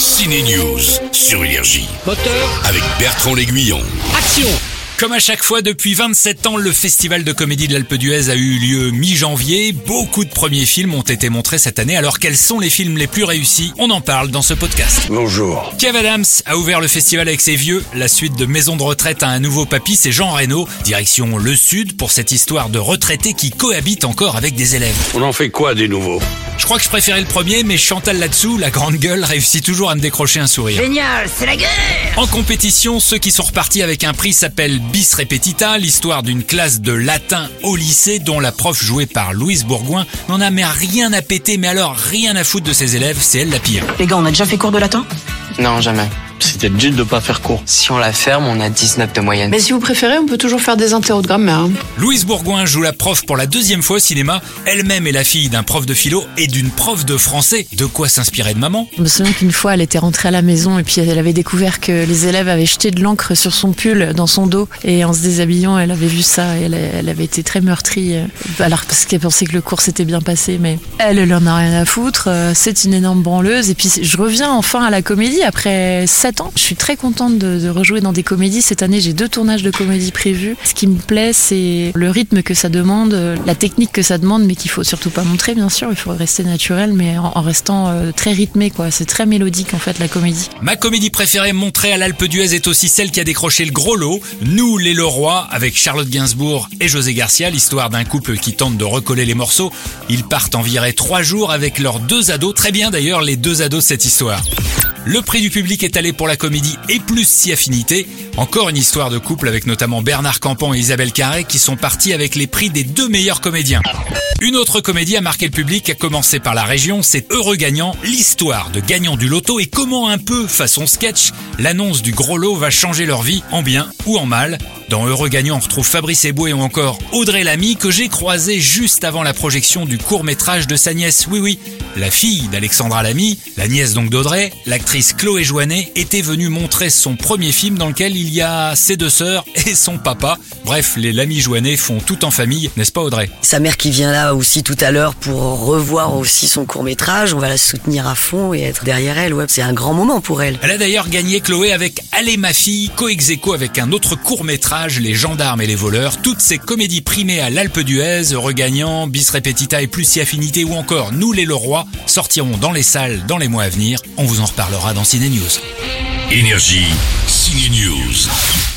Ciné News sur Énergie Moteur, avec Bertrand L'Aiguillon. action Comme à chaque fois depuis 27 ans, le Festival de comédie de l'Alpe d'Huez a eu lieu mi-janvier. Beaucoup de premiers films ont été montrés cette année. Alors quels sont les films les plus réussis? On en parle dans ce podcast. Bonjour. Kev Adams a ouvert le festival avec ses vieux. La suite de Maison de retraite à un nouveau papy, c'est Jean Reno. Direction le Sud pour cette histoire de retraités qui cohabitent encore avec des élèves. On en fait quoi des nouveaux? Je crois que je préférais le premier, mais Chantal là-dessous, la grande gueule, réussit toujours à me décrocher un sourire. Génial, c'est la guerre En compétition, ceux qui sont repartis avec un prix s'appellent Bis Repetita, l'histoire d'une classe de latin au lycée dont la prof jouée par Louise Bourgoin n'en a mais rien à péter, mais alors rien à foutre de ses élèves, c'est elle la pire. Les gars, on a déjà fait cours de latin? Non, jamais. C'était legit de pas faire court. Si on la ferme, on a 19 de moyenne. Mais si vous préférez, on peut toujours faire des interros de grammaire. hein. Louise Bourgoin joue la prof pour la deuxième fois au cinéma. Elle-même est la fille d'un prof de philo et d'une prof de français. De quoi s'inspirer de maman? Je me souviens qu'une fois, elle était rentrée à la maison et puis elle avait découvert que les élèves avaient jeté de l'encre sur son pull dans son dos. Et en se déshabillant, elle avait vu ça et elle, elle avait été très meurtrie. euh, Alors parce qu'elle pensait que le cours s'était bien passé, mais elle, elle en a rien à foutre. euh, C'est une énorme branleuse. Et puis je reviens enfin à la comédie après 7 Je suis très contente de, rejouer dans des comédies. Cette année, j'ai deux tournages de comédie prévus. Ce qui me plaît, c'est le rythme que ça demande, euh, la technique que ça demande, mais qu'il faut surtout pas montrer, bien sûr. Il faut rester naturel, mais en, restant euh, très rythmé. C'est très mélodique, en fait, la comédie. Ma comédie préférée montrée à l'Alpe d'Huez est aussi celle qui a décroché le gros lot, Nous les Leroy, avec Charlotte Gainsbourg et José Garcia, l'histoire d'un couple qui tente de recoller les morceaux. Ils partent en virée trois jours avec leurs deux ados, très bien d'ailleurs les deux ados de cette histoire. Le prix du public est allé pour la comédie et plus si affinité. Encore une histoire de couple avec notamment Bernard Campan et Isabelle Carré qui sont partis avec les prix des deux meilleurs comédiens. Une autre comédie a marqué le public, à commencer par la région, c'est Heureux Gagnant, l'histoire de gagnants du loto et comment un peu, façon sketch, l'annonce du gros lot va changer leur vie, en bien ou en mal. Dans Heureux Gagnant, on retrouve Fabrice Eboué ou encore Audrey Lamy que j'ai croisé juste avant la projection du court-métrage de sa nièce, oui oui, la fille d'Alexandra Lamy, la nièce donc d'Audrey, l'actrice Chloé Joannet, était venue montrer son premier film dans lequel il y a ses deux sœurs et son papa. Bref, les Lamy Joannet font tout en famille, n'est-ce pas Audrey? Sa mère qui vient là aussi tout à l'heure pour revoir aussi son court métrage, on va la soutenir à fond et être derrière elle. Ouais, c'est un grand moment pour elle. Elle a d'ailleurs gagné Chloé avec Allez ma fille, aequo avec un autre court-métrage, Les gendarmes et les voleurs. Toutes ces comédies primées à l'Alpe d'Huez, Regagnant, Bis Repetita et Plus si affinité ou encore Nous les Leroy sortiront dans les salles dans les mois à venir. On vous en reparlera dans Ciné News. Énergie. Ciné News.